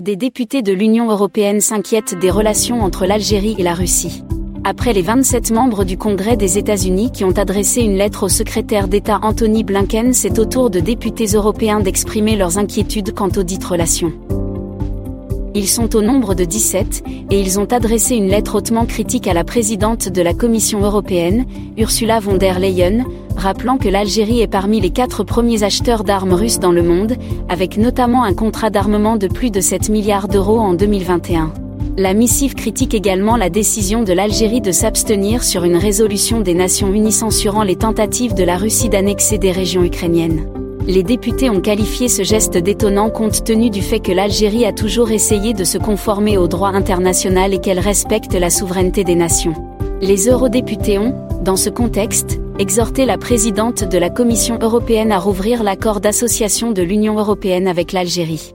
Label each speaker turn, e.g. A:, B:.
A: Des députés de l'Union européenne s'inquiètent des relations entre l'Algérie et la Russie. Après les 27 membres du Congrès des États-Unis qui ont adressé une lettre au secrétaire d'État Anthony Blinken, c'est au tour de députés européens d'exprimer leurs inquiétudes quant aux dites relations. Ils sont au nombre de 17, et ils ont adressé une lettre hautement critique à la présidente de la Commission européenne, Ursula von der Leyen, rappelant que l'Algérie est parmi les quatre premiers acheteurs d'armes russes dans le monde, avec notamment un contrat d'armement de plus de 7 milliards d'euros en 2021. La missive critique également la décision de l'Algérie de s'abstenir sur une résolution des Nations Unies censurant les tentatives de la Russie d'annexer des régions ukrainiennes. Les députés ont qualifié ce geste d'étonnant compte tenu du fait que l'Algérie a toujours essayé de se conformer au droit international et qu'elle respecte la souveraineté des nations. Les eurodéputés ont, dans ce contexte, exhorté la présidente de la Commission européenne à rouvrir l'accord d'association de l'Union européenne avec l'Algérie.